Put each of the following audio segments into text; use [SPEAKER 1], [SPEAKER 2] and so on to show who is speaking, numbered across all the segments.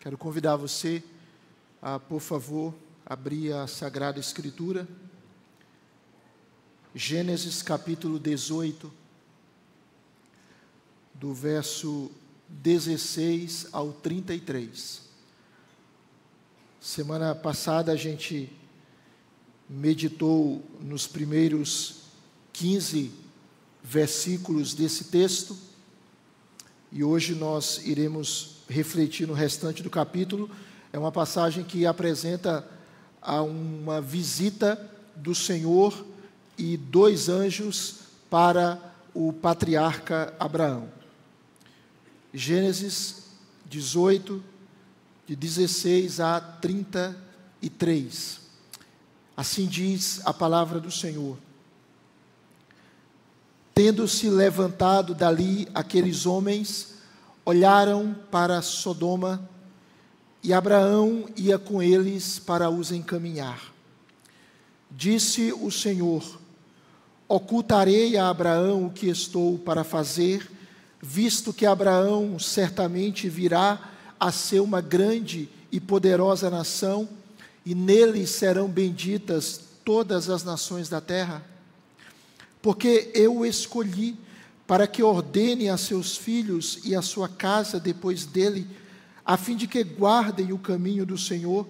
[SPEAKER 1] Quero convidar você a, por favor, abrir a Sagrada Escritura. Gênesis capítulo 18, do verso 16 ao 33. Semana passada a gente meditou nos primeiros 15 versículos desse texto e hoje nós iremos refletir no restante do capítulo. É uma passagem que apresenta a uma visita do Senhor e dois anjos para o patriarca Abraão. Gênesis 18, de 16 a 33. Assim diz a palavra do Senhor. Tendo-se levantado dali aqueles homens, olharam para Sodoma e Abraão ia com eles para os encaminhar. Disse o Senhor: Ocultarei a Abraão o que estou para fazer, visto que Abraão certamente virá a ser uma grande e poderosa nação, e nele serão benditas todas as nações da terra. Porque eu escolhi para que ordene a seus filhos e a sua casa depois dele, a fim de que guardem o caminho do Senhor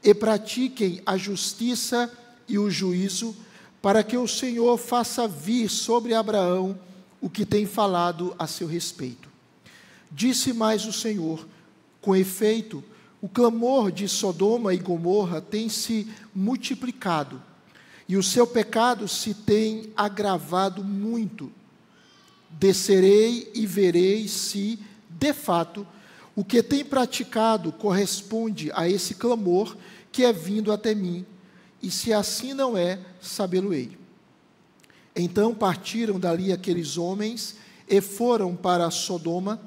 [SPEAKER 1] e pratiquem a justiça e o juízo, para que o Senhor faça vir sobre Abraão o que tem falado a seu respeito. Disse mais o Senhor: com efeito, o clamor de Sodoma e Gomorra tem se multiplicado, e o seu pecado se tem agravado muito descerei e verei se, de fato, o que tem praticado corresponde a esse clamor que é vindo até mim, e se assim não é, sabê-lo-ei. Então partiram dali aqueles homens e foram para Sodoma,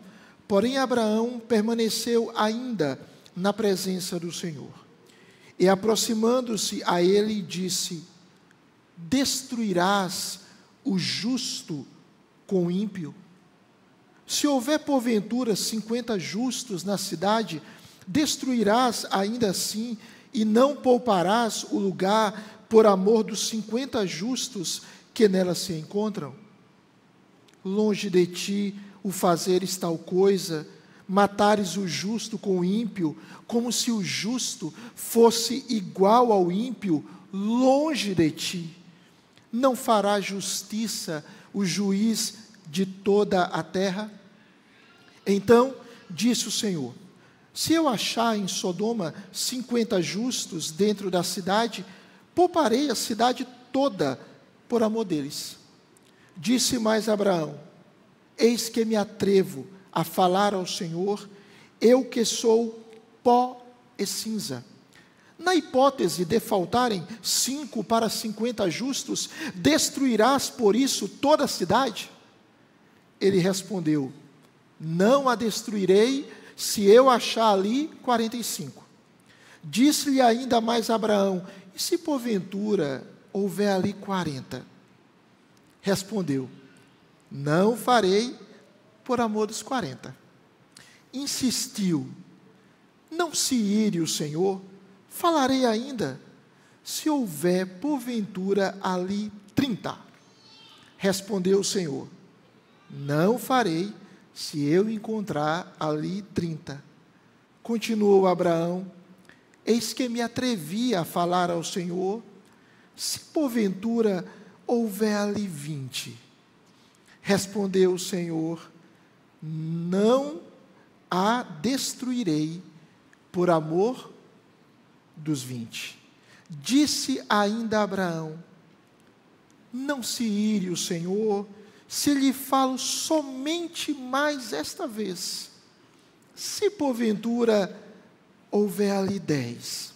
[SPEAKER 1] porém Abraão permaneceu ainda na presença do Senhor. E aproximando-se a ele, disse: Destruirás o justo com o ímpio? Se houver porventura cinquenta justos na cidade, destruirás ainda assim e não pouparás o lugar por amor dos cinquenta justos que nela se encontram? Longe de ti o fazeres tal coisa, matares o justo com o ímpio, como se o justo fosse igual ao ímpio, longe de ti. Não fará justiça o juiz de toda a terra? Então disse o Senhor: Se eu achar em Sodoma cinquenta justos dentro da cidade, pouparei a cidade toda por amor deles. Disse mais Abraão: Eis que me atrevo a falar ao Senhor, eu que sou pó e cinza. Na hipótese de faltarem cinco para cinquenta justos, destruirás por isso toda a cidade? Ele respondeu: Não a destruirei se eu achar ali quarenta e cinco. Disse-lhe ainda mais Abraão: E se porventura houver ali quarenta? Respondeu: Não farei por amor dos quarenta. Insistiu: Não se ire o Senhor Falarei ainda, se houver porventura ali trinta. Respondeu o Senhor: Não farei, se eu encontrar ali trinta. Continuou Abraão: Eis que me atrevi a falar ao Senhor, se porventura houver ali vinte. Respondeu o Senhor: Não a destruirei por amor dos vinte. Disse ainda Abraão: Não se ire o Senhor, se lhe falo somente mais esta vez. Se porventura houver ali dez.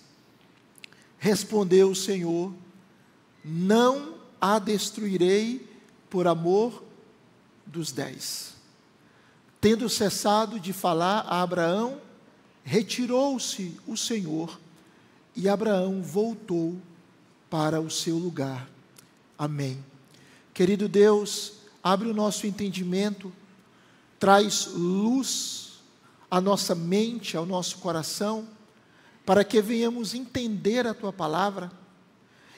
[SPEAKER 1] Respondeu o Senhor: Não a destruirei por amor dos dez. Tendo cessado de falar a Abraão, retirou-se o Senhor e Abraão voltou para o seu lugar. Amém. Querido Deus, abre o nosso entendimento, traz luz a nossa mente, ao nosso coração, para que venhamos entender a tua palavra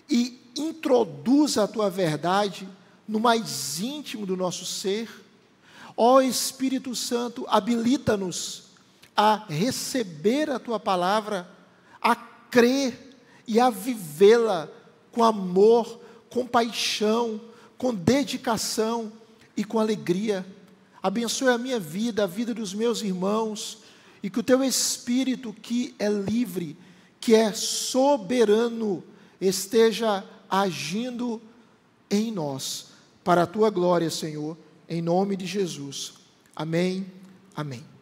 [SPEAKER 1] e introduza a tua verdade no mais íntimo do nosso ser. Ó Espírito Santo, habilita-nos a receber a tua palavra, crer e a vivê-la com amor, com paixão, com dedicação e com alegria. Abençoe a minha vida, a vida dos meus irmãos, e que o teu Espírito, que é livre, que é soberano, esteja agindo em nós, para a tua glória, Senhor, em nome de Jesus. Amém. Amém.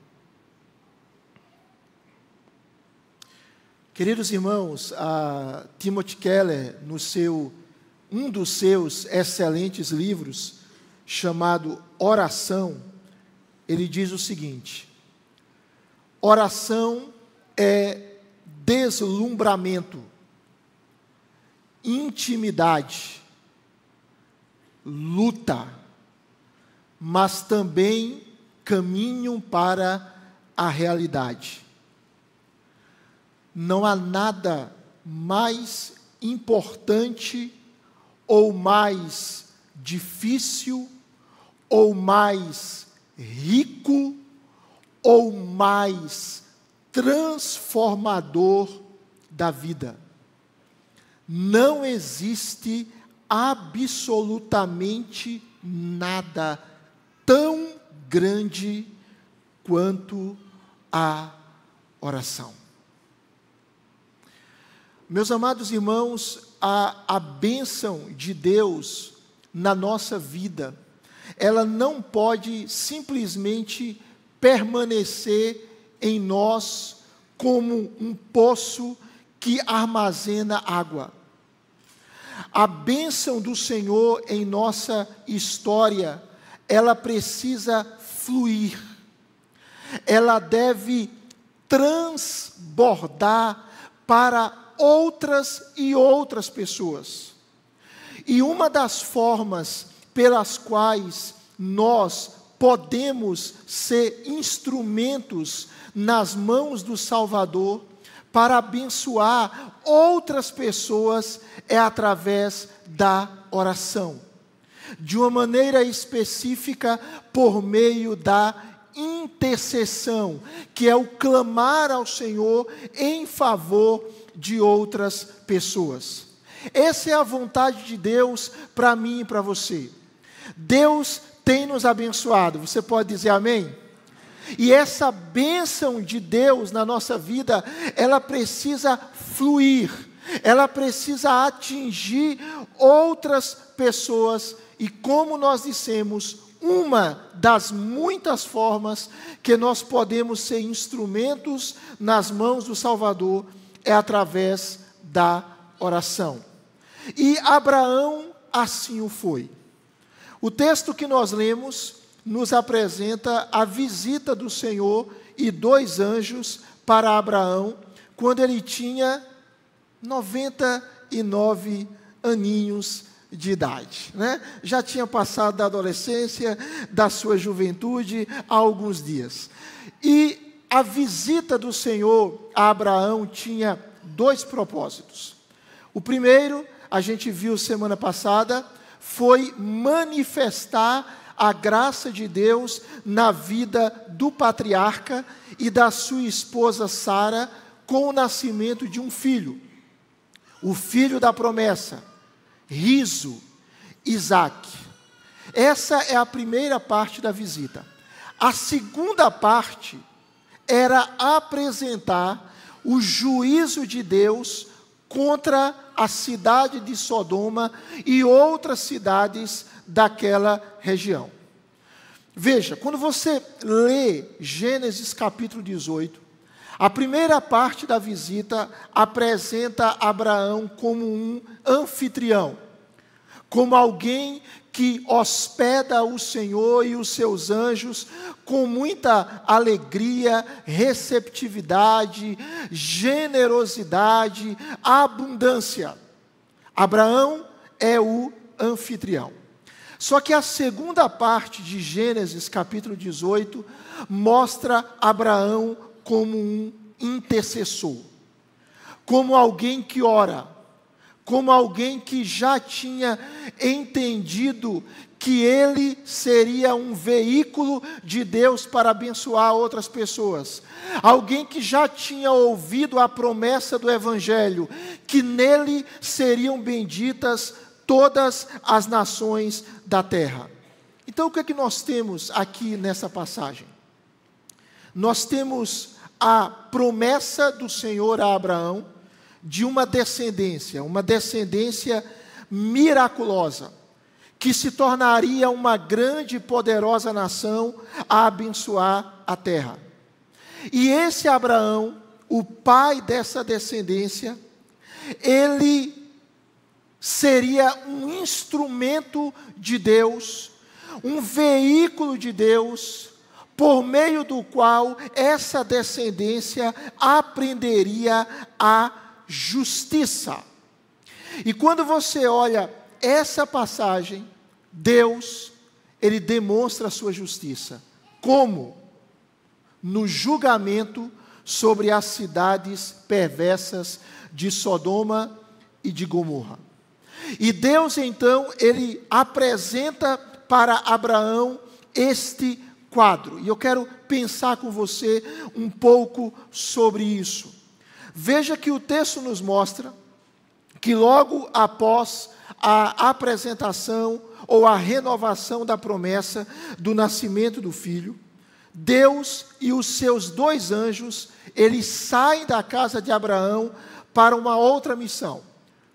[SPEAKER 1] Queridos irmãos, a Timothy Keller, no seu um dos seus excelentes livros, chamado Oração, ele diz o seguinte: oração é deslumbramento, intimidade, luta, mas também caminho para a realidade. Não há nada mais importante ou mais difícil ou mais rico ou mais transformador da vida. Não existe absolutamente nada tão grande quanto a oração. Meus amados irmãos, a, a bênção de Deus na nossa vida, ela não pode simplesmente permanecer em nós como um poço que armazena água. A bênção do Senhor em nossa história, ela precisa fluir, ela deve transbordar para outras e outras pessoas. E uma das formas pelas quais nós podemos ser instrumentos nas mãos do Salvador para abençoar outras pessoas é através da oração. De uma maneira específica, por meio da intercessão, que é o clamar ao Senhor em favor de outras pessoas. Essa é a vontade de Deus para mim e para você. Deus tem nos abençoado. Você pode dizer amém? E essa bênção de Deus na nossa vida, ela precisa fluir, ela precisa atingir outras pessoas, e como nós dissemos, uma das muitas formas que nós podemos ser instrumentos nas mãos do Salvador é através da oração. E Abraão assim o foi. O texto que nós lemos nos apresenta a visita do Senhor e dois anjos para Abraão, quando ele tinha 99 aninhos de idade. Né? Já tinha passado da adolescência, da sua juventude, há alguns dias. E a visita do Senhor a Abraão tinha dois propósitos. O primeiro, a gente viu semana passada, foi manifestar a graça de Deus na vida do patriarca e da sua esposa Sara com o nascimento de um filho, o filho da promessa, riso, Isaac. Essa é a primeira parte da visita. A segunda parte era apresentar o juízo de Deus contra a cidade de Sodoma e outras cidades daquela região. Veja, quando você lê Gênesis capítulo 18, a primeira parte da visita apresenta Abraão como um anfitrião, como alguém que hospeda o Senhor e os seus anjos com muita alegria, receptividade, generosidade, abundância. Abraão é o anfitrião. Só que a segunda parte de Gênesis, capítulo 18, mostra Abraão como um intercessor, como alguém que ora, como alguém que já tinha entendido que ele seria um veículo de Deus para abençoar outras pessoas. Alguém que já tinha ouvido a promessa do Evangelho, que nele seriam benditas todas as nações da terra. Então, o que é que nós temos aqui nessa passagem? Nós temos a promessa do Senhor a Abraão de uma descendência, uma descendência miraculosa que se tornaria uma grande e poderosa nação a abençoar a terra. E esse Abraão, o pai dessa descendência, ele seria um instrumento de Deus, um veículo de Deus, por meio do qual essa descendência aprenderia a justiça. E quando você olha essa passagem, Deus, ele demonstra a sua justiça. Como? No julgamento sobre as cidades perversas de Sodoma e de Gomorra. E Deus então, ele apresenta para Abraão este quadro. E eu quero pensar com você um pouco sobre isso. Veja que o texto nos mostra que logo após a apresentação ou a renovação da promessa do nascimento do filho, Deus e os seus dois anjos, eles saem da casa de Abraão para uma outra missão.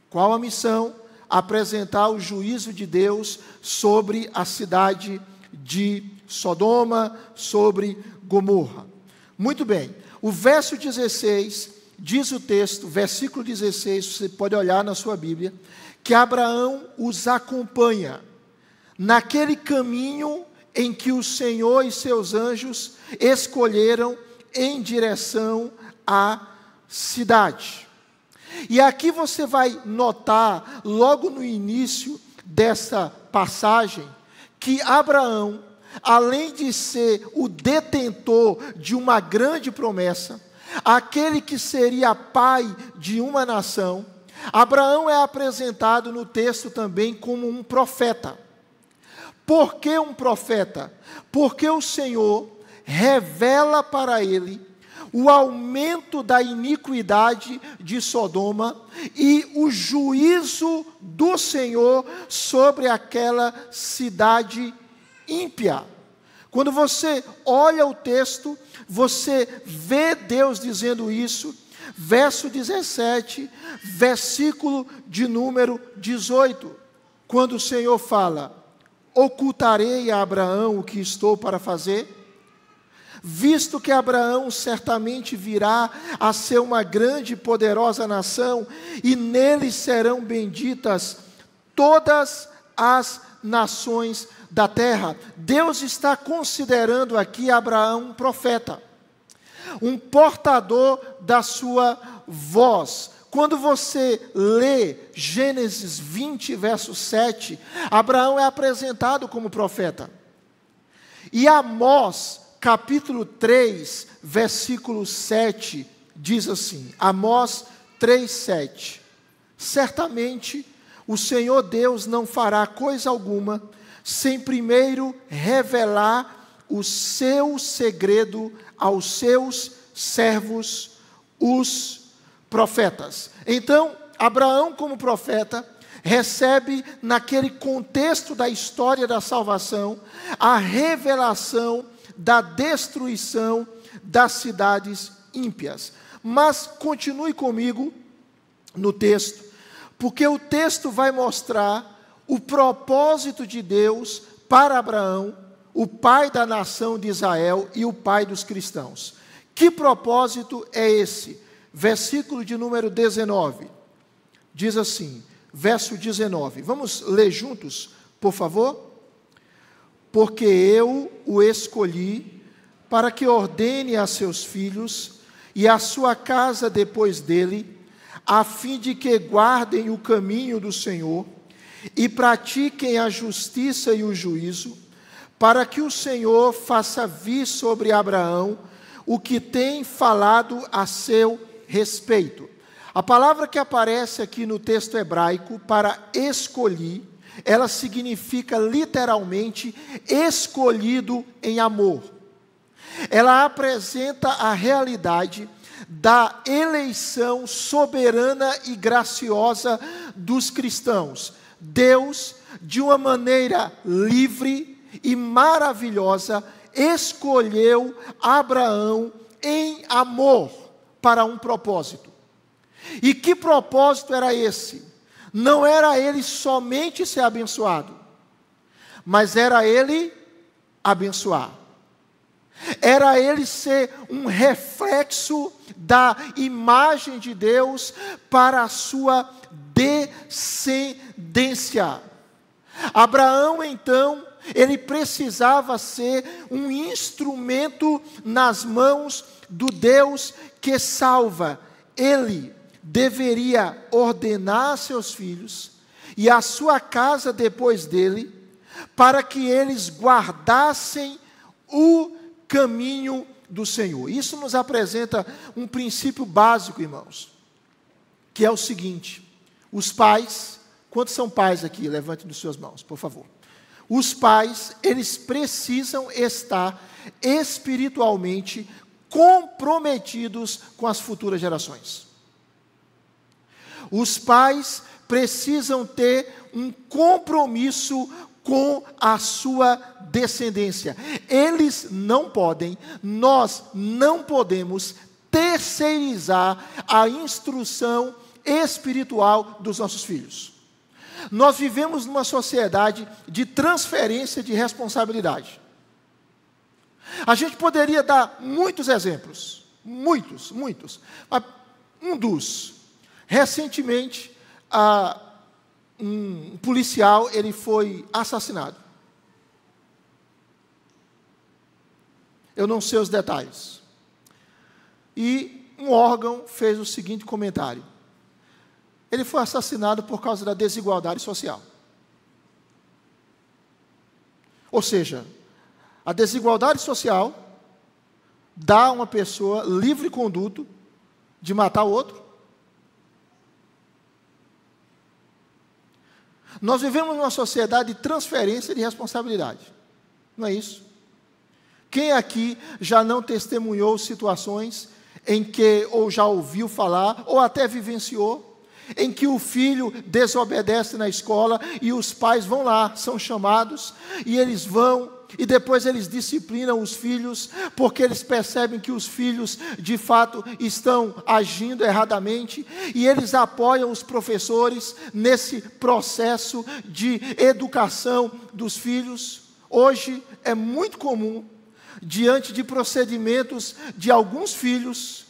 [SPEAKER 1] Qual a missão? Apresentar o juízo de Deus sobre a cidade de Sodoma, sobre Gomorra. Muito bem, o verso 16 diz o texto, versículo 16, você pode olhar na sua Bíblia, que Abraão os acompanha naquele caminho em que o Senhor e seus anjos escolheram em direção à cidade. E aqui você vai notar, logo no início dessa passagem, que Abraão, além de ser o detentor de uma grande promessa, aquele que seria pai de uma nação, Abraão é apresentado no texto também como um profeta. Por que um profeta? Porque o Senhor revela para ele o aumento da iniquidade de Sodoma e o juízo do Senhor sobre aquela cidade ímpia. Quando você olha o texto, você vê Deus dizendo isso, verso 17, versículo de número 18, quando o Senhor fala: Ocultarei a Abraão o que estou para fazer? Visto que Abraão certamente virá a ser uma grande e poderosa nação, e nele serão benditas todas as nações da terra. Deus está considerando aqui Abraão um profeta, um portador da sua voz. Quando você lê Gênesis 20, verso 7, Abraão é apresentado como profeta. E Amós, capítulo 3, versículo 7, diz assim: Amós 3, 7. Certamente o Senhor Deus não fará coisa alguma sem primeiro revelar o seu segredo aos seus servos, os profetas. Então, Abraão, como profeta, recebe, naquele contexto da história da salvação, a revelação da destruição das cidades ímpias. Mas continue comigo no texto, porque o texto vai mostrar o propósito de Deus para Abraão, o pai da nação de Israel e o pai dos cristãos. Que propósito é esse? Versículo de número 19. Diz assim, verso 19. Vamos ler juntos, por favor? Porque eu o escolhi para que ordene a seus filhos e a sua casa depois dele, a fim de que guardem o caminho do Senhor e pratiquem a justiça e o juízo, para que o Senhor faça vir sobre Abraão o que tem falado a seu respeito. A palavra que aparece aqui no texto hebraico para escolhi, ela significa literalmente escolhido em amor. Ela apresenta a realidade da eleição soberana e graciosa dos cristãos. Deus, de uma maneira livre e maravilhosa, escolheu Abraão em amor para um propósito. E que propósito era esse? Não era ele somente ser abençoado, mas era ele abençoar. Era ele ser um reflexo da imagem de Deus para a sua descendência. Abraão, então, ele precisava ser um instrumento nas mãos do Deus que salva. Ele deveria ordenar seus filhos e a sua casa depois dele, para que eles guardassem o caminho do Senhor. Isso nos apresenta um princípio básico, irmãos, que é o seguinte: os pais, quantos são pais aqui? Levante nas suas mãos, por favor. Os pais, eles precisam estar espiritualmente comprometidos com as futuras gerações. Os pais precisam ter um compromisso com a sua descendência. Eles não podem, nós não podemos terceirizar a instrução espiritual dos nossos filhos. Nós vivemos numa sociedade de transferência de responsabilidade. A gente poderia dar muitos exemplos, muitos, muitos. Um dos, recentemente, um policial ele foi assassinado. Eu não sei os detalhes. E um órgão fez o seguinte comentário: ele foi assassinado por causa da desigualdade social. Ou seja, a desigualdade social dá a uma pessoa livre conduto de matar o outro. Nós vivemos numa sociedade de transferência de responsabilidade. Não é isso? Quem aqui já não testemunhou situações em que ou já ouviu falar ou até vivenciou em que o filho desobedece na escola e os pais vão lá, são chamados, e eles vão, e depois eles disciplinam os filhos, porque eles percebem que os filhos de fato estão agindo erradamente, e eles apoiam os professores nesse processo de educação dos filhos. Hoje é muito comum, diante de procedimentos de alguns filhos,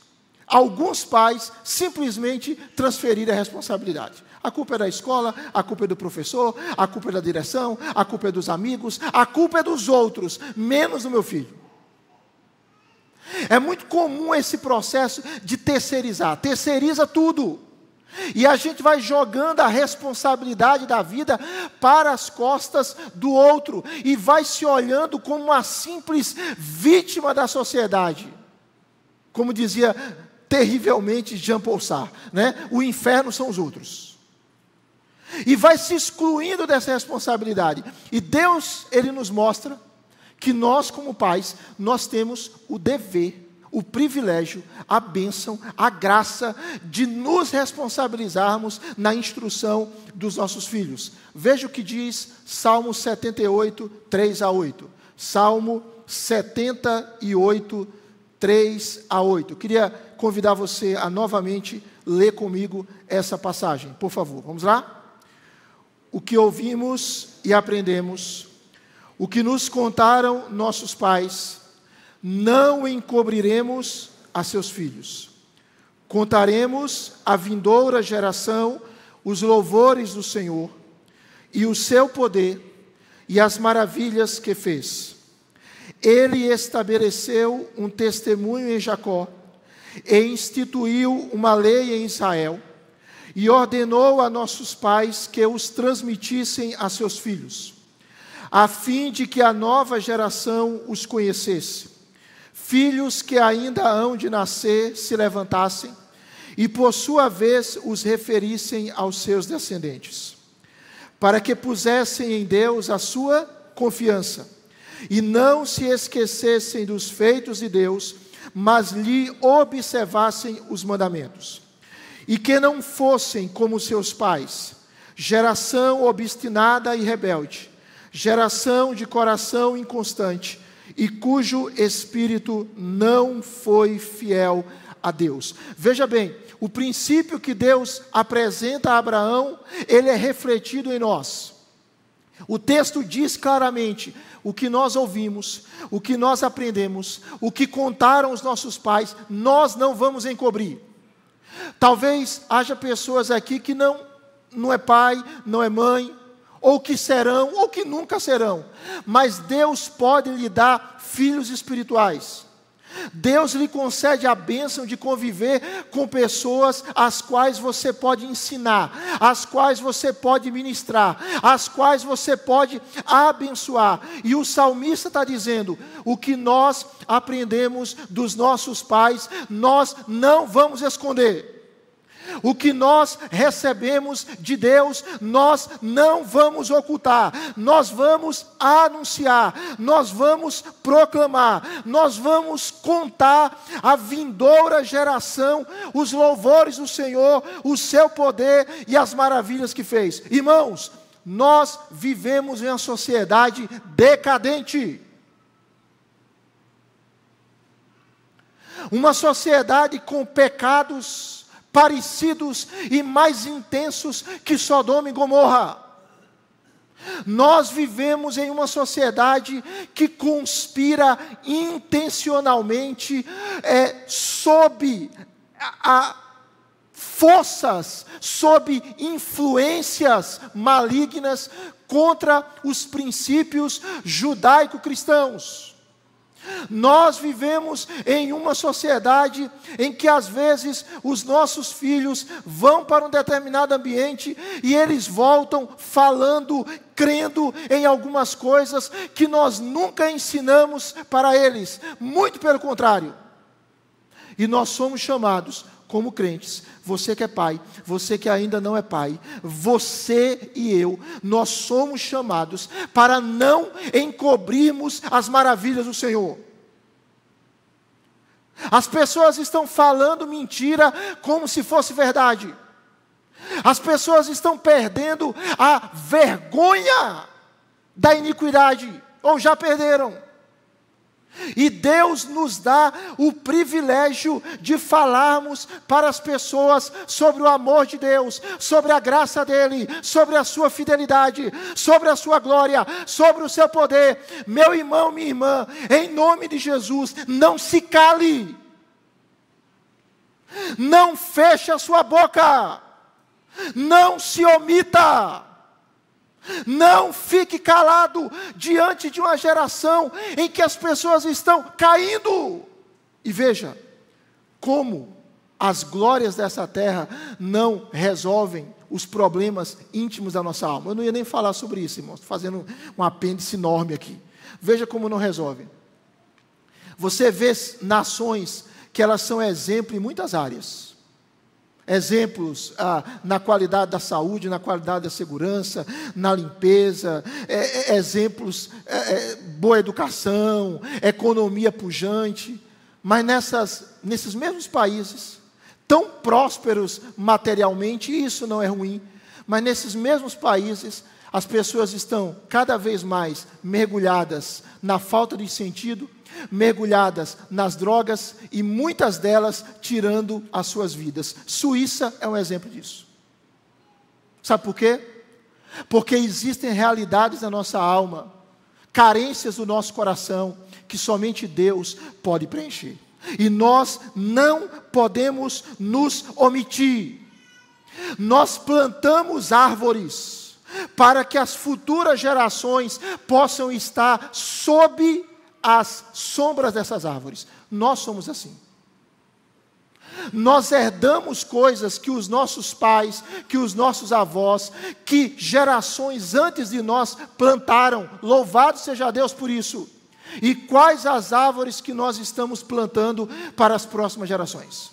[SPEAKER 1] alguns pais simplesmente transferirem a responsabilidade. A culpa é da escola, a culpa é do professor, a culpa é da direção, a culpa é dos amigos, a culpa é dos outros, menos do meu filho. É muito comum esse processo de terceirizar, terceiriza tudo. E a gente vai jogando a responsabilidade da vida para as costas do outro e vai se olhando como uma simples vítima da sociedade. Como dizia terrivelmente Jean Paul Sartre, né? O inferno são os outros. E vai se excluindo dessa responsabilidade. E Deus, ele nos mostra que nós como pais, nós temos o dever, o privilégio, a bênção, a graça de nos responsabilizarmos na instrução dos nossos filhos. Veja o que diz Salmo 78, 3 a 8. Salmo 78, 3 a 8. Eu queria convidar você a novamente ler comigo essa passagem, por favor. Vamos lá? O que ouvimos e aprendemos, o que nos contaram nossos pais, não encobriremos a seus filhos. Contaremos à vindoura geração os louvores do Senhor e o seu poder e as maravilhas que fez. Ele estabeleceu um testemunho em Jacó e instituiu uma lei em Israel, e ordenou a nossos pais que os transmitissem a seus filhos, a fim de que a nova geração os conhecesse. Filhos que ainda hão de nascer se levantassem e, por sua vez, os referissem aos seus descendentes, para que pusessem em Deus a sua confiança e não se esquecessem dos feitos de Deus, mas lhe observassem os mandamentos e que não fossem como seus pais, geração obstinada e rebelde, geração de coração inconstante e cujo espírito não foi fiel a Deus. Veja bem, o princípio que Deus apresenta a Abraão, ele é refletido em nós. O texto diz claramente: o que nós ouvimos, o que nós aprendemos, o que contaram os nossos pais, nós não vamos encobrir. Talvez haja pessoas aqui que não, não é pai, não é mãe, ou que serão, ou que nunca serão, mas Deus pode lhe dar filhos espirituais. Deus lhe concede a bênção de conviver com pessoas às quais você pode ensinar, às quais você pode ministrar, às quais você pode abençoar. E o salmista está dizendo: o que nós aprendemos dos nossos pais, nós não vamos esconder. O que nós recebemos de Deus, nós não vamos ocultar, nós vamos anunciar, nós vamos proclamar, nós vamos contar à vindoura geração os louvores do Senhor, o seu poder e as maravilhas que fez. Irmãos, nós vivemos em uma sociedade decadente. Uma sociedade com pecados parecidos e mais intensos que Sodoma e Gomorra. Nós vivemos em uma sociedade que conspira intencionalmente é, sob a, a forças, sob influências malignas contra os princípios judaico-cristãos. Nós vivemos em uma sociedade em que às vezes os nossos filhos vão para um determinado ambiente e eles voltam falando, crendo em algumas coisas que nós nunca ensinamos para eles, muito pelo contrário. E nós somos chamados como crentes, você que é pai, você que ainda não é pai, você e eu, nós somos chamados para não encobrirmos as maravilhas do Senhor. As pessoas estão falando mentira como se fosse verdade. As pessoas estão perdendo a vergonha da iniquidade, ou já perderam. E Deus nos dá o privilégio de falarmos para as pessoas sobre o amor de Deus, sobre a graça dEle, sobre a sua fidelidade, sobre a sua glória, sobre o seu poder. Meu irmão, minha irmã, em nome de Jesus, não se cale, não feche a sua boca, não se omita. Não fique calado diante de uma geração em que as pessoas estão caindo. E veja como as glórias dessa terra não resolvem os problemas íntimos da nossa alma. Eu não ia nem falar sobre isso, irmãos, estou fazendo um apêndice enorme aqui. Veja como não resolve. Você vê nações que elas são exemplo em muitas áreas exemplos ah, na qualidade da saúde, na qualidade da segurança, na limpeza, é, é, exemplos, é, é, boa educação, economia pujante, mas nessas, nesses mesmos países, tão prósperos materialmente, isso não é ruim, mas nesses mesmos países, as pessoas estão cada vez mais mergulhadas na falta de sentido, mergulhadas nas drogas e muitas delas tirando as suas vidas. Suíça é um exemplo disso. Sabe por quê? Porque existem realidades na nossa alma, carências do nosso coração, que somente Deus pode preencher. E nós não podemos nos omitir. Nós plantamos árvores para que as futuras gerações possam estar sob as sombras dessas árvores. Nós somos assim. Nós herdamos coisas que os nossos pais, que os nossos avós, que gerações antes de nós plantaram. Louvado seja Deus por isso. E quais as árvores que nós estamos plantando para as próximas gerações?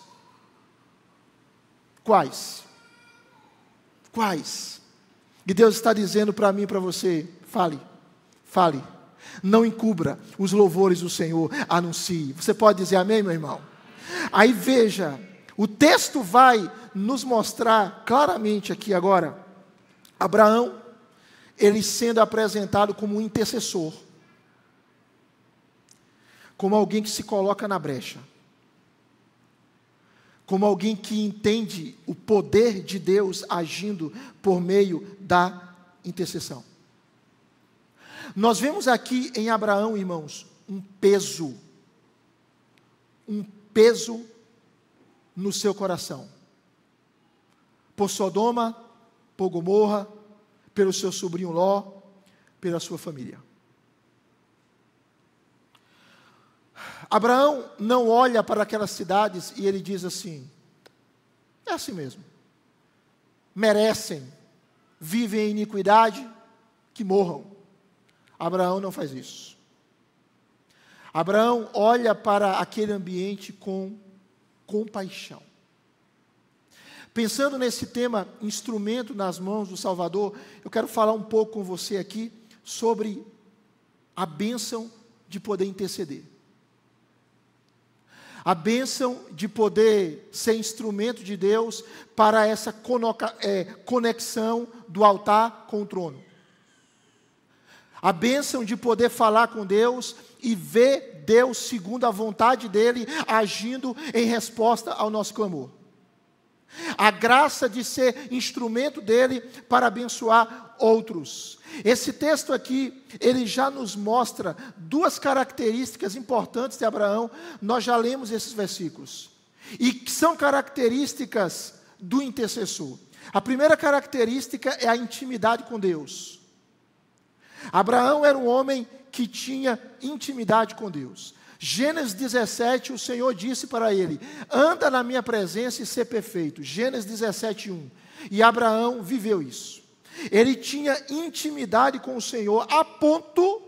[SPEAKER 1] Quais? Quais? E Deus está dizendo para mim e para você: fale, fale, não encubra os louvores do Senhor, anuncie. Você pode dizer amém, meu irmão? Aí veja, o texto vai nos mostrar claramente aqui agora, Abraão, ele sendo apresentado como um intercessor, como alguém que se coloca na brecha como alguém que entende o poder de Deus agindo por meio da intercessão. Nós vemos aqui em Abraão, irmãos, um peso, um peso no seu coração, por Sodoma, por Gomorra, pelo seu sobrinho Ló, pela sua família. Abraão não olha para aquelas cidades e ele diz assim: é assim mesmo. Merecem, vivem em iniquidade, que morram. Abraão não faz isso. Abraão olha para aquele ambiente com compaixão. Pensando nesse tema, instrumento nas mãos do Salvador, eu quero falar um pouco com você aqui sobre a bênção de poder interceder a bênção de poder ser instrumento de Deus para essa é, conexão do altar com o trono. A bênção de poder falar com Deus e ver Deus, segundo a vontade dEle, agindo em resposta ao nosso clamor. A graça de ser instrumento dele para abençoar outros. Esse texto aqui, ele já nos mostra duas características importantes de Abraão. Nós já lemos esses versículos. E que são características do intercessor. A primeira característica é a intimidade com Deus. Abraão era um homem que tinha intimidade com Deus. Gênesis 17, o Senhor disse para ele: anda na minha presença e ser perfeito. Gênesis 17, 1. E Abraão viveu isso. Ele tinha intimidade com o Senhor, a ponto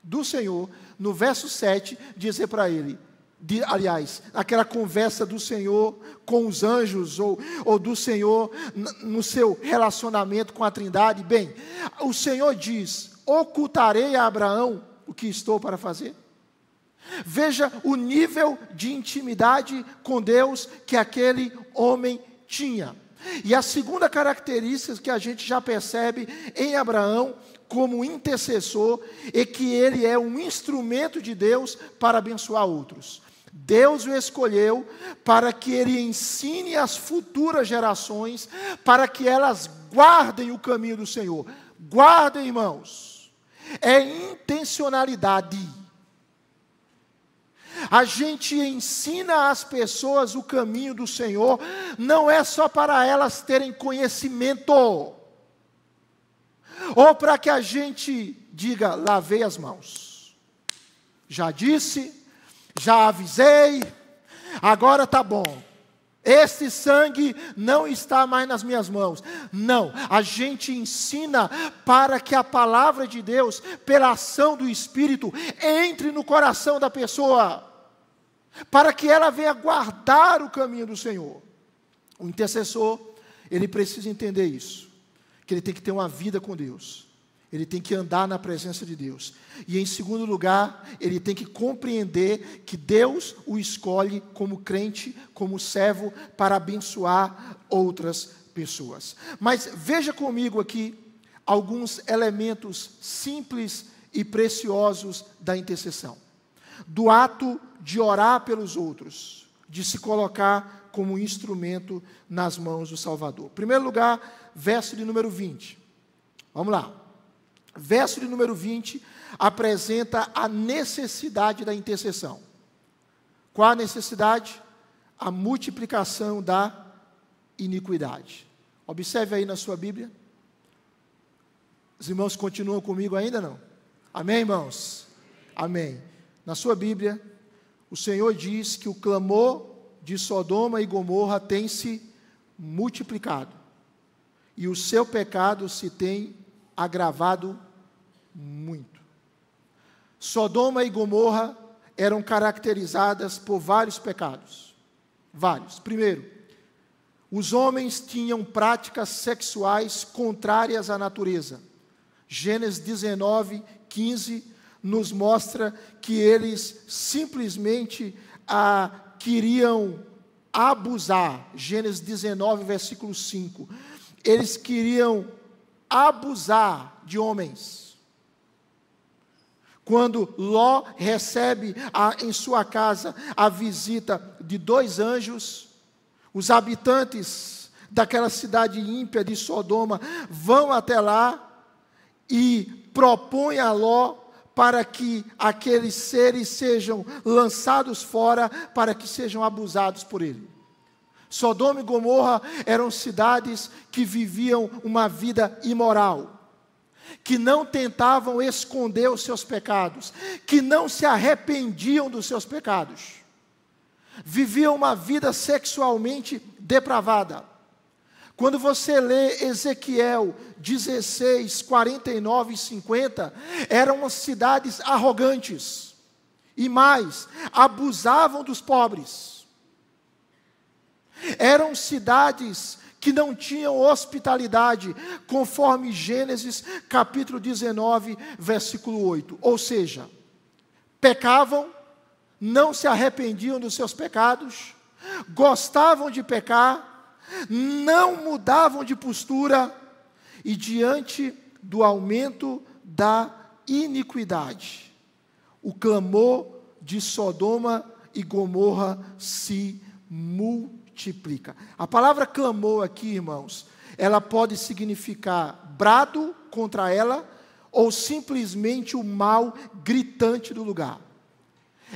[SPEAKER 1] do Senhor, no verso 7, dizer para ele: de, aliás, aquela conversa do Senhor com os anjos, ou, ou do Senhor no seu relacionamento com a Trindade. Bem, o Senhor diz: ocultarei a Abraão o que estou para fazer? Veja o nível de intimidade com Deus que aquele homem tinha. E a segunda característica que a gente já percebe em Abraão como intercessor é que ele é um instrumento de Deus para abençoar outros. Deus o escolheu para que ele ensine as futuras gerações, para que elas guardem o caminho do Senhor. Guardem, irmãos. É intencionalidade a gente ensina às pessoas o caminho do Senhor, não é só para elas terem conhecimento, ou para que a gente diga, lavei as mãos. Já disse, já avisei, agora está bom. Este sangue não está mais nas minhas mãos. Não, a gente ensina para que a palavra de Deus, pela ação do Espírito, entre no coração da pessoa, para que ela venha guardar o caminho do Senhor. O intercessor, ele precisa entender isso, que ele tem que ter uma vida com Deus. Ele tem que andar na presença de Deus. E em segundo lugar, ele tem que compreender que Deus o escolhe como crente, como servo, para abençoar outras pessoas. Mas veja comigo aqui alguns elementos simples e preciosos da intercessão. Do ato de orar pelos outros, de se colocar como instrumento nas mãos do Salvador. Em primeiro lugar, verso de número 20. Vamos lá. Verso de número 20 apresenta a necessidade da intercessão. Qual a necessidade? A multiplicação da iniquidade. Observe aí na sua Bíblia. Os irmãos continuam comigo ainda não? Amém, irmãos? Amém. Na sua Bíblia, o Senhor diz que o clamor de Sodoma e Gomorra tem se multiplicado, e o seu pecado se tem agravado muito. Sodoma e Gomorra eram caracterizadas por vários pecados. Vários. Primeiro, os homens tinham práticas sexuais contrárias à natureza. Gênesis 19, 15 nos mostra que eles simplesmente ah, queriam abusar. Gênesis 19, versículo 5. Eles queriam abusar de homens. Quando Ló recebe a, em sua casa a visita de dois anjos, os habitantes daquela cidade ímpia de Sodoma vão até lá e propõem a Ló para que aqueles seres sejam lançados fora, para que sejam abusados por ele. Sodoma e Gomorra eram cidades que viviam uma vida imoral, que não tentavam esconder os seus pecados, que não se arrependiam dos seus pecados, viviam uma vida sexualmente depravada. Quando você lê Ezequiel 16, 49 e 50, eram cidades arrogantes. E mais, abusavam dos pobres. Eram cidades que não tinham hospitalidade, conforme Gênesis capítulo 19, versículo 8. Ou seja, pecavam, não se arrependiam dos seus pecados, gostavam de pecar, não mudavam de postura e diante do aumento da iniquidade, o clamor de Sodoma e Gomorra se multiplica. A palavra clamor aqui, irmãos, ela pode significar brado contra ela ou simplesmente o mal gritante do lugar.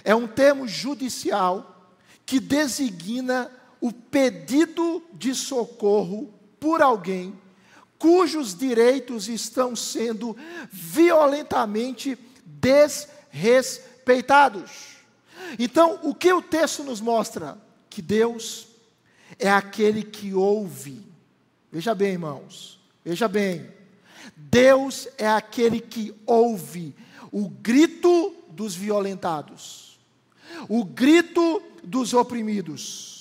[SPEAKER 1] É um termo judicial que designa o pedido de socorro por alguém cujos direitos estão sendo violentamente desrespeitados. Então, o que o texto nos mostra? Que Deus é aquele que ouve. Veja bem, irmãos, veja bem. Deus é aquele que ouve o grito dos violentados, o grito dos oprimidos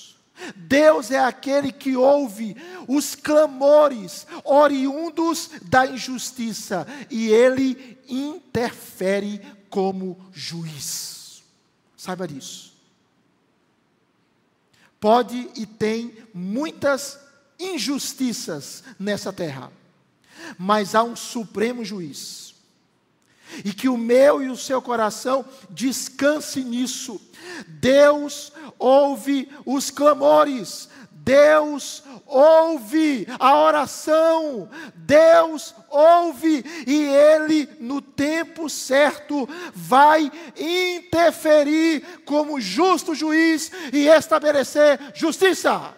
[SPEAKER 1] Deus é aquele que ouve os clamores oriundos da injustiça e ele interfere como juiz. Saiba disso. Pode e tem muitas injustiças nessa terra, mas há um supremo juiz. E que o meu e o seu coração descanse nisso Deus ouve os clamores, Deus ouve a oração, Deus ouve e Ele, no tempo certo, vai interferir como justo juiz e estabelecer justiça.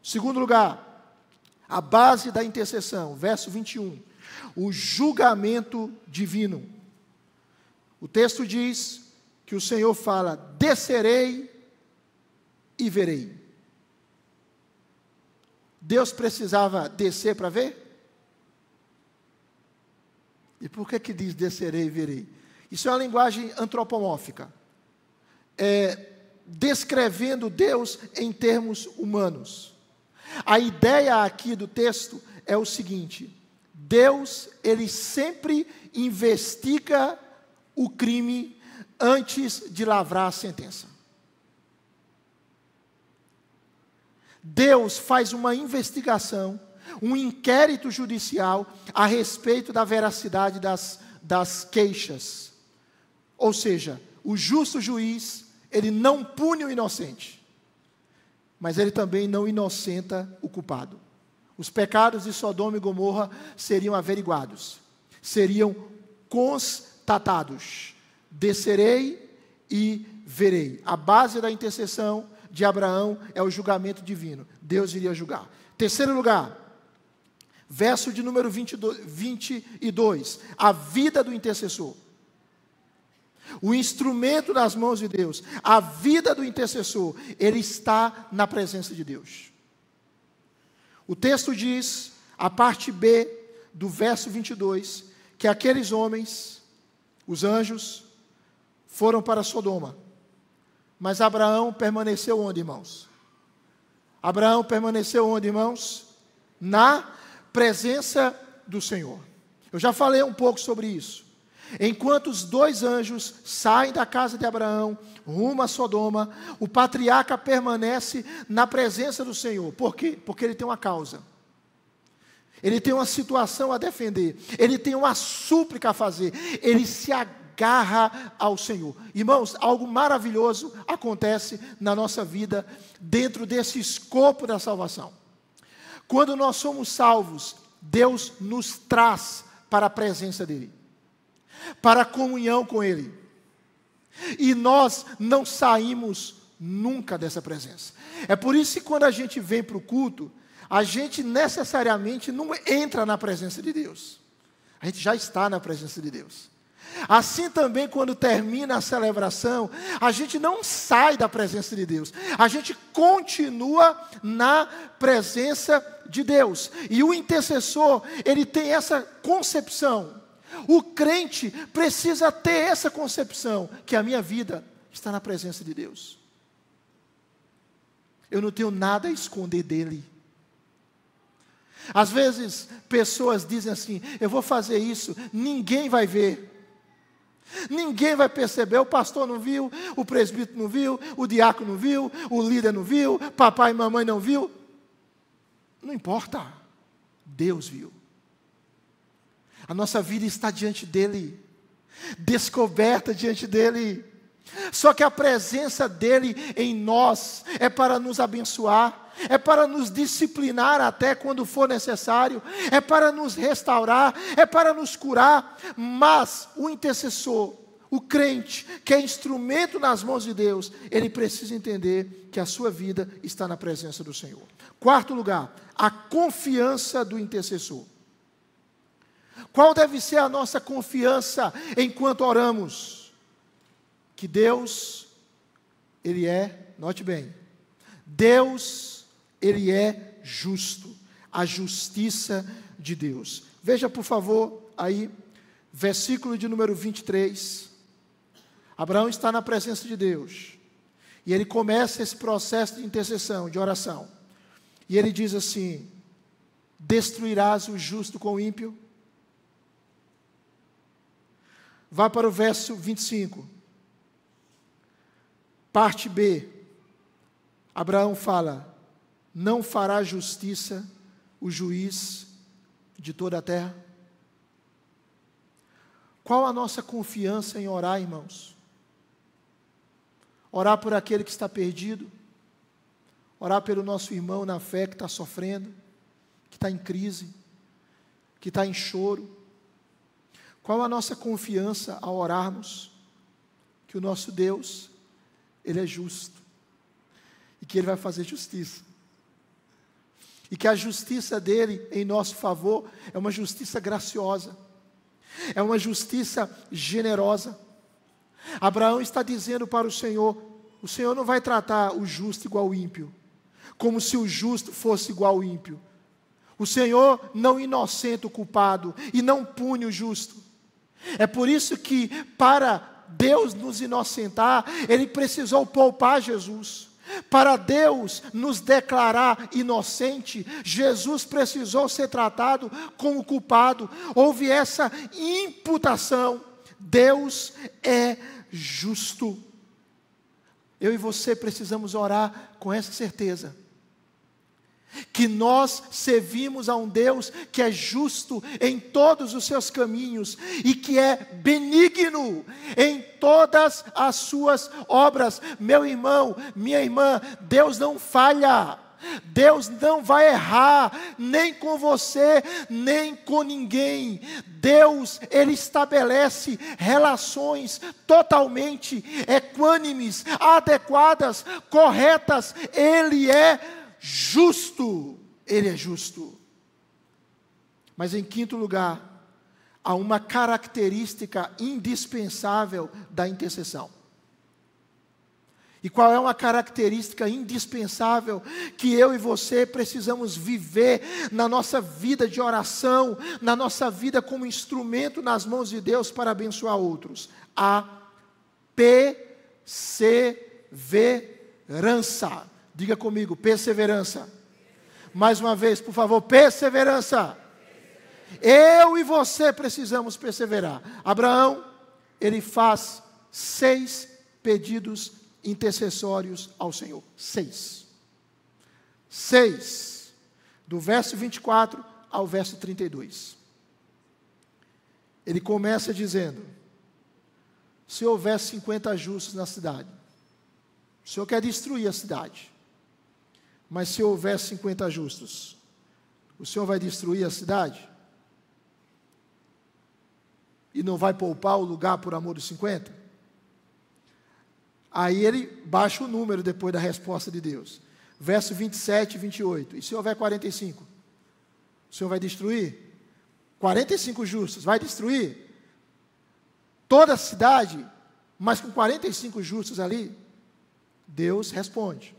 [SPEAKER 1] Segundo lugar, a base da intercessão, verso 21, o julgamento divino. O texto diz: que o Senhor fala: descerei e verei. Deus precisava descer para ver? E por que que diz descerei e verei? Isso é uma linguagem antropomórfica, é, descrevendo Deus em termos humanos. A ideia aqui do texto é o seguinte: Deus ele sempre investiga o crime antes de lavrar a sentença. Deus faz uma investigação, um inquérito judicial a respeito da veracidade das, das queixas. Ou seja, o justo juiz, ele não pune o inocente, mas ele também não inocenta o culpado. Os pecados de Sodoma e Gomorra seriam averiguados, seriam constatados descerei e verei. A base da intercessão de Abraão é o julgamento divino. Deus iria julgar. Terceiro lugar, verso de número 22, 22 a vida do intercessor. o instrumento nas mãos de Deus, a vida do intercessor, ele está na presença de Deus. O texto diz, a parte B do verso 22, que aqueles homens, os anjos, foram para Sodoma. Mas Abraão permaneceu onde, irmãos? Abraão permaneceu onde, irmãos? Na presença do Senhor. Eu já falei um pouco sobre isso. Enquanto os dois anjos saem da casa de Abraão, rumo a Sodoma, o patriarca permanece na presença do Senhor. Por quê? Porque ele tem uma causa. Ele tem uma situação a defender. Ele tem uma súplica a fazer. Ele se agarra ao Senhor. Irmãos, algo maravilhoso acontece na nossa vida dentro desse escopo da salvação. Quando nós somos salvos, Deus nos traz para a presença dEle para a comunhão com Ele. E nós não saímos nunca dessa presença. É por isso que quando a gente vem para o culto, a gente necessariamente não entra na presença de Deus. A gente já está na presença de Deus. Assim também, quando termina a celebração, a gente não sai da presença de Deus, a gente continua na presença de Deus. E o intercessor, ele tem essa concepção o crente precisa ter essa concepção que a minha vida está na presença de Deus. Eu não tenho nada a esconder dele. Às vezes, pessoas dizem assim: eu vou fazer isso, ninguém vai ver. Ninguém vai perceber, o pastor não viu, o presbítero não viu, o diácono não viu, o líder não viu, papai e mamãe não viu. Não importa, Deus viu. A nossa vida está diante dEle, descoberta diante dEle. Só que a presença dEle em nós é para nos abençoar, é para nos disciplinar até quando for necessário, é para nos restaurar, é para nos curar. Mas o intercessor, o crente, que é instrumento nas mãos de Deus, ele precisa entender que a sua vida está na presença do Senhor. Quarto lugar, a confiança do intercessor. Qual deve ser a nossa confiança enquanto oramos? Que Deus, Ele é, note bem, Deus, Ele é justo, a justiça de Deus. Veja, por favor, aí, versículo de número 23. Abraão está na presença de Deus. E ele começa esse processo de intercessão, de oração. E ele diz assim: Destruirás o justo com o ímpio? Vá para o verso 25. Parte B. Abraão fala: Não fará justiça o juiz de toda a terra? Qual a nossa confiança em orar, irmãos? Orar por aquele que está perdido, orar pelo nosso irmão na fé que está sofrendo, que está em crise, que está em choro, qual a nossa confiança ao orarmos? Que o nosso Deus, Ele é justo. E que Ele vai fazer justiça. E que a justiça dele em nosso favor é uma justiça graciosa. É uma justiça generosa. Abraão está dizendo para o Senhor: o Senhor não vai tratar o justo igual ao ímpio, como se o justo fosse igual ao ímpio. O Senhor não inocenta o culpado e não pune o justo. É por isso que, para Deus nos inocentar, Ele precisou poupar Jesus. Para Deus nos declarar inocente, Jesus precisou ser tratado como culpado. Houve essa imputação. Deus é justo. Eu e você precisamos orar com essa certeza que nós servimos a um Deus que é justo em todos os seus caminhos e que é benigno em todas as suas obras. Meu irmão, minha irmã, Deus não falha. Deus não vai errar, nem com você, nem com ninguém. Deus, Ele estabelece relações totalmente equânimes, adequadas, corretas. Ele é justo. Ele é justo. Mas em quinto lugar, a uma característica indispensável da intercessão. E qual é uma característica indispensável que eu e você precisamos viver na nossa vida de oração, na nossa vida como instrumento nas mãos de Deus para abençoar outros? A perseverança. Diga comigo, perseverança. Mais uma vez, por favor, perseverança. Eu e você precisamos perseverar. Abraão, ele faz seis pedidos intercessórios ao Senhor. Seis. Seis. Do verso 24 ao verso 32. Ele começa dizendo: Se houver 50 justos na cidade, o Senhor quer destruir a cidade. Mas se houver 50 justos, o Senhor vai destruir a cidade? E não vai poupar o lugar por amor dos 50? Aí ele baixa o número depois da resposta de Deus. Verso 27 e 28. E se houver 45? O Senhor vai destruir? 45 justos, vai destruir? Toda a cidade, mas com 45 justos ali? Deus responde.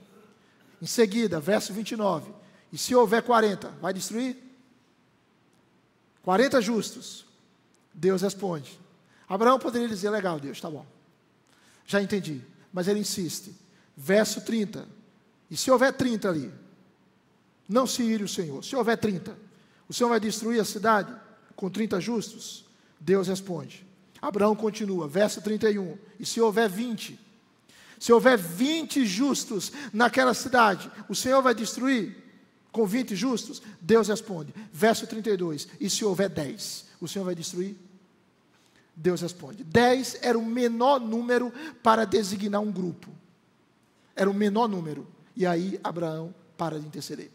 [SPEAKER 1] Em seguida, verso 29. E se houver 40, vai destruir? 40 justos. Deus responde. Abraão poderia dizer: legal, Deus, tá bom. Já entendi. Mas ele insiste. Verso 30. E se houver 30 ali? Não se ire o Senhor. Se houver 30, o Senhor vai destruir a cidade com 30 justos? Deus responde. Abraão continua, verso 31. E se houver 20? Se houver 20 justos naquela cidade, o Senhor vai destruir com 20 justos? Deus responde. Verso 32. E se houver 10, o Senhor vai destruir? Deus responde. 10 era o menor número para designar um grupo. Era o menor número. E aí Abraão para de interceder.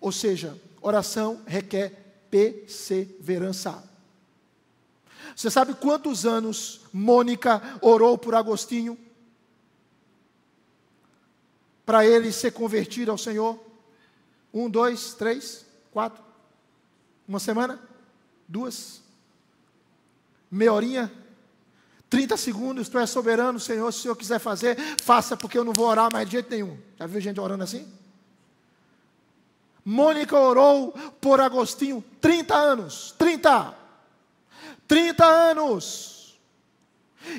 [SPEAKER 1] Ou seja, oração requer perseverança. Você sabe quantos anos Mônica orou por Agostinho? Para ele ser convertido ao Senhor? Um, dois, três, quatro. Uma semana? Duas? Meia horinha? 30 segundos, tu és soberano, Senhor, se o Senhor quiser fazer, faça, porque eu não vou orar mais de jeito nenhum. Já viu gente orando assim? Mônica orou por Agostinho 30 anos. 30. 30 anos.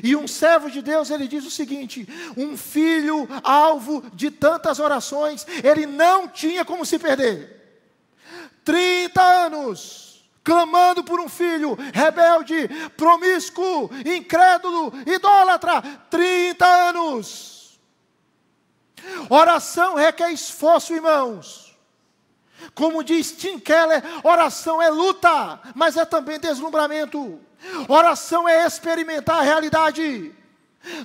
[SPEAKER 1] E um servo de Deus, ele diz o seguinte: um filho alvo de tantas orações, ele não tinha como se perder. 30 anos, clamando por um filho rebelde, promíscuo, incrédulo, idólatra. 30 anos. Oração requer esforço, irmãos. Como diz Tim Keller, oração é luta, mas é também deslumbramento. Oração é experimentar a realidade.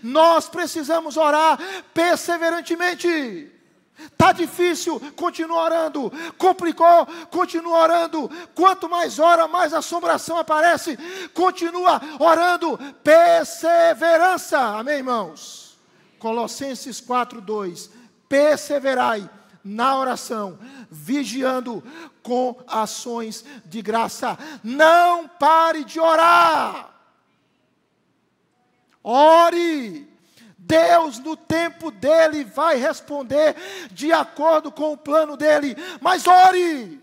[SPEAKER 1] Nós precisamos orar perseverantemente. Está difícil, continua orando. Complicou, continua orando. Quanto mais ora, mais assombração aparece. Continua orando. Perseverança. Amém, irmãos? Colossenses 4, 2. Perseverai na oração, vigiando com ações de graça. Não pare de orar. Ore. Deus, no tempo dele, vai responder de acordo com o plano dele. Mas ore,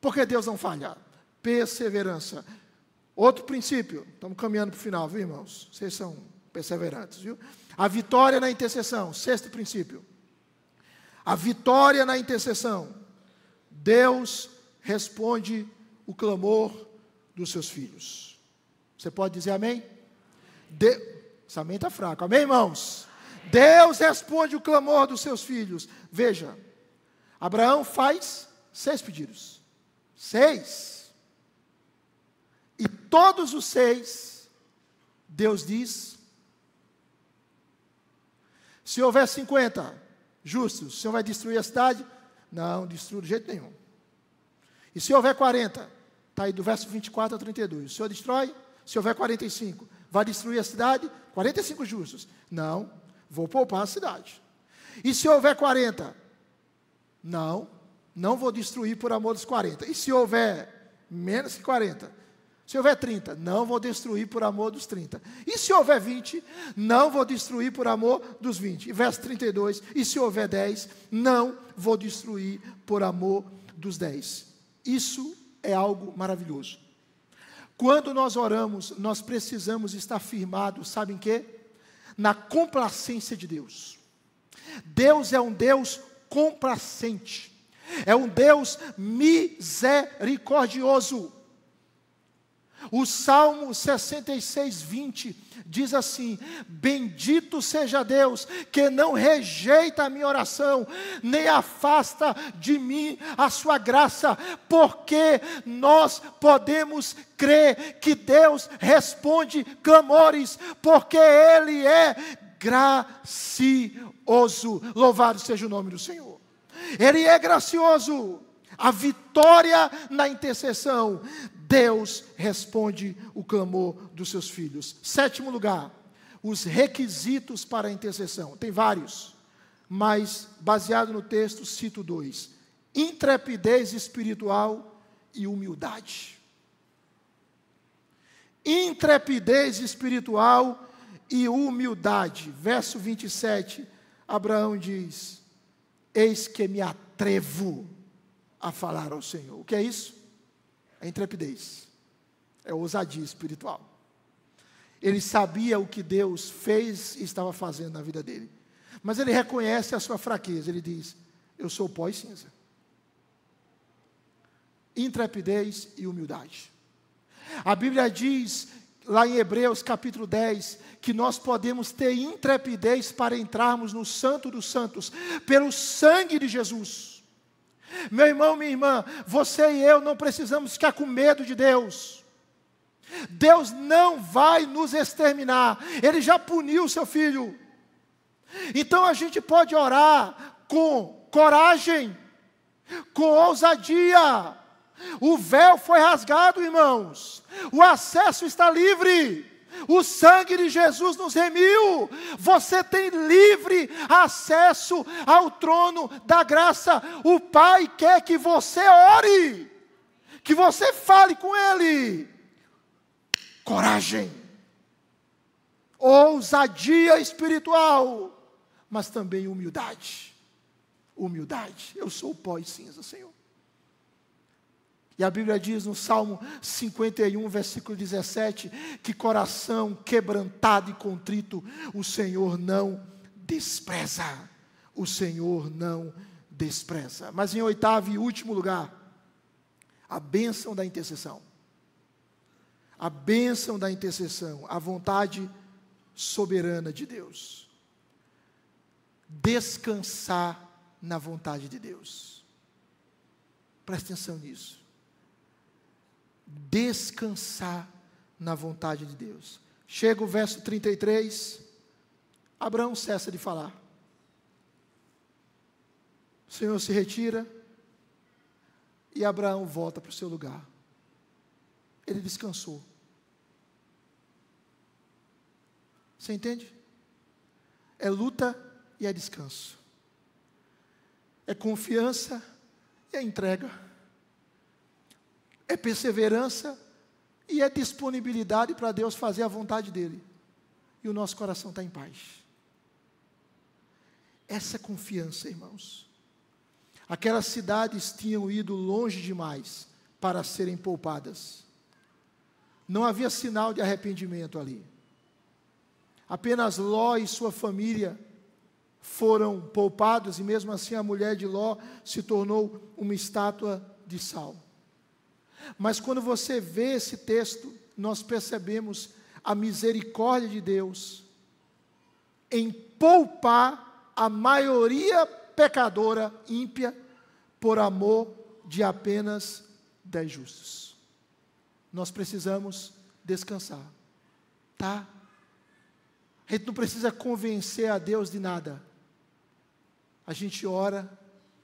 [SPEAKER 1] porque Deus não falha. Perseverança. Outro princípio, estamos caminhando para o final, viu, irmãos? Vocês são perseverantes, viu? A vitória na intercessão, sexto princípio a vitória na intercessão, Deus responde o clamor dos seus filhos. Você pode dizer amém? De... Esse amém está fraco. Amém, irmãos? Deus responde o clamor dos seus filhos. Veja, Abraão faz seis pedidos. Seis. E todos os seis, Deus diz: se houver cinquenta, justos, o Senhor vai destruir a cidade? Não, destrua de jeito nenhum. E se houver 40, está aí do verso 24 a 32, o Senhor destrói? Se houver 45, vai destruir a cidade? 45 justos. Não, vou poupar a cidade. E se houver 40? Não, não vou destruir por amor dos 40. E se houver menos que 40? Se houver 30, não vou destruir por amor dos 30. E se houver 20, não vou destruir por amor dos 20. E verso 32, e se houver 10, não vou destruir por amor dos 10. Isso é algo maravilhoso. Quando nós oramos, nós precisamos estar firmados, sabem quê? Na complacência de Deus. Deus é um Deus complacente. É um Deus misericordioso. O Salmo 66, 20 diz assim: Bendito seja Deus, que não rejeita a minha oração, nem afasta de mim a sua graça, porque nós podemos crer que Deus responde clamores, porque Ele é gracioso. Louvado seja o nome do Senhor. Ele é gracioso. A vitória na intercessão Deus responde o clamor dos seus filhos. Sétimo lugar, os requisitos para a intercessão. Tem vários, mas baseado no texto, cito dois: intrepidez espiritual e humildade. Intrepidez espiritual e humildade. Verso 27, Abraão diz: Eis que me atrevo a falar ao Senhor. O que é isso? É intrepidez, é ousadia espiritual. Ele sabia o que Deus fez e estava fazendo na vida dele. Mas ele reconhece a sua fraqueza. Ele diz: Eu sou pó e cinza. Intrepidez e humildade. A Bíblia diz, lá em Hebreus capítulo 10, que nós podemos ter intrepidez para entrarmos no Santo dos Santos, pelo sangue de Jesus. Meu irmão, minha irmã, você e eu não precisamos ficar com medo de Deus. Deus não vai nos exterminar, Ele já puniu o seu filho. Então a gente pode orar com coragem, com ousadia. O véu foi rasgado, irmãos, o acesso está livre. O sangue de Jesus nos remiu. Você tem livre acesso ao trono da graça. O Pai quer que você ore, que você fale com Ele. Coragem, ousadia espiritual, mas também humildade. Humildade. Eu sou o pó e cinza, Senhor. E a Bíblia diz no Salmo 51, versículo 17, que coração quebrantado e contrito o Senhor não despreza. O Senhor não despreza. Mas em oitavo e último lugar, a bênção da intercessão. A bênção da intercessão, a vontade soberana de Deus. Descansar na vontade de Deus. Preste atenção nisso descansar na vontade de Deus. Chega o verso 33, Abraão cessa de falar. O Senhor se retira e Abraão volta para o seu lugar. Ele descansou. Você entende? É luta e é descanso. É confiança e é entrega é perseverança e é disponibilidade para Deus fazer a vontade dEle. E o nosso coração está em paz. Essa confiança, irmãos. Aquelas cidades tinham ido longe demais para serem poupadas. Não havia sinal de arrependimento ali. Apenas Ló e sua família foram poupados, e mesmo assim a mulher de Ló se tornou uma estátua de sal. Mas quando você vê esse texto, nós percebemos a misericórdia de Deus em poupar a maioria pecadora, ímpia, por amor de apenas dez justos. Nós precisamos descansar, tá? A gente não precisa convencer a Deus de nada. A gente ora,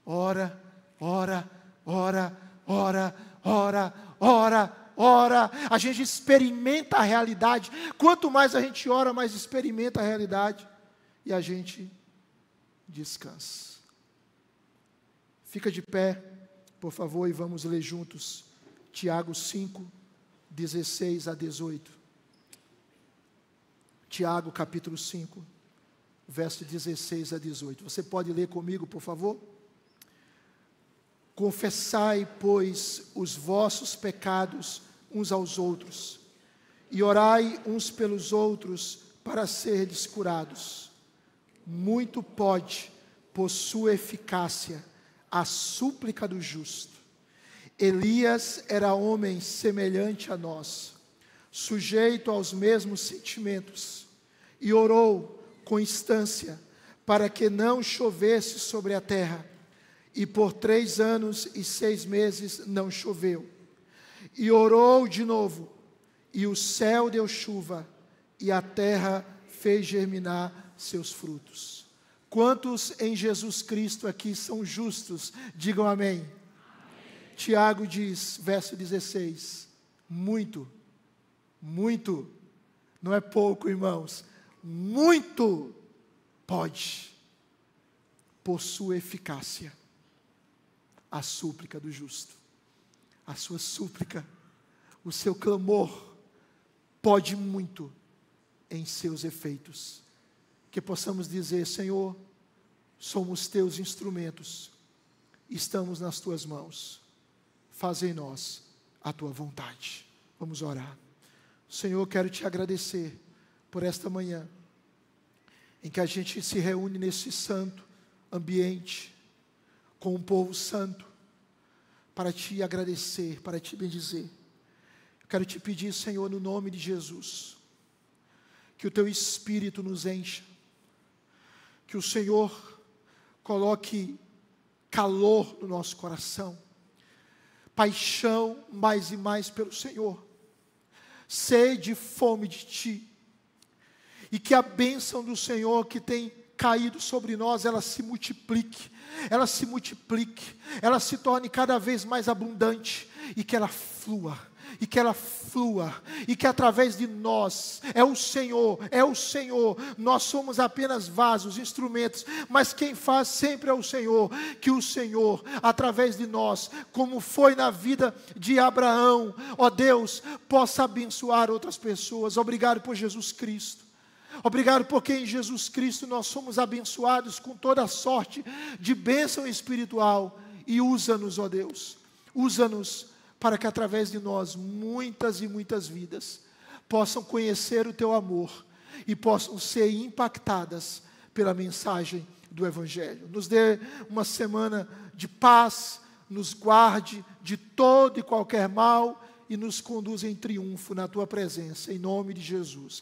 [SPEAKER 1] ora, ora, ora, ora, ora, ora, ora. A gente experimenta a realidade. Quanto mais a gente ora, mais experimenta a realidade. E a gente descansa. Fica de pé, por favor, e vamos ler juntos. Tiago 5, 16 a 18. Tiago, capítulo 5, verso 16 a 18. Você pode ler comigo, por favor? Confessai, pois, os vossos pecados uns aos outros, e orai uns pelos outros para serdes curados. Muito pode, por sua eficácia, a súplica do justo. Elias era homem semelhante a nós, sujeito aos mesmos sentimentos, e orou com instância para que não chovesse sobre a terra. E por três anos e seis meses não choveu. E orou de novo, e o céu deu chuva, e a terra fez germinar seus frutos. Quantos em Jesus Cristo aqui são justos? Digam amém. amém. Tiago diz, verso 16: muito, muito, não é pouco, irmãos, muito pode, por sua eficácia, a súplica do justo, a sua súplica, o seu clamor, pode muito em seus efeitos. Que possamos dizer: Senhor, somos teus instrumentos, estamos nas tuas mãos, faz em nós a tua vontade. Vamos orar. Senhor, quero te agradecer por esta manhã, em que a gente se reúne nesse santo ambiente, com o povo santo, para te agradecer, para te bendizer. Eu quero te pedir, Senhor, no nome de Jesus, que o teu espírito nos encha, que o Senhor coloque calor no nosso coração, paixão mais e mais pelo Senhor, sede e fome de Ti, e que a bênção do Senhor que tem caído sobre nós, ela se multiplique, ela se multiplique, ela se torne cada vez mais abundante e que ela flua e que ela flua, e que através de nós, é o Senhor, é o Senhor, nós somos apenas vasos, instrumentos, mas quem faz sempre é o Senhor, que o Senhor, através de nós, como foi na vida de Abraão, ó Deus, possa abençoar outras pessoas. Obrigado por Jesus Cristo. Obrigado porque em Jesus Cristo nós somos abençoados com toda sorte de bênção espiritual. E usa-nos, ó Deus, usa-nos para que através de nós muitas e muitas vidas possam conhecer o teu amor e possam ser impactadas pela mensagem do Evangelho. Nos dê uma semana de paz, nos guarde de todo e qualquer mal e nos conduza em triunfo na tua presença, em nome de Jesus.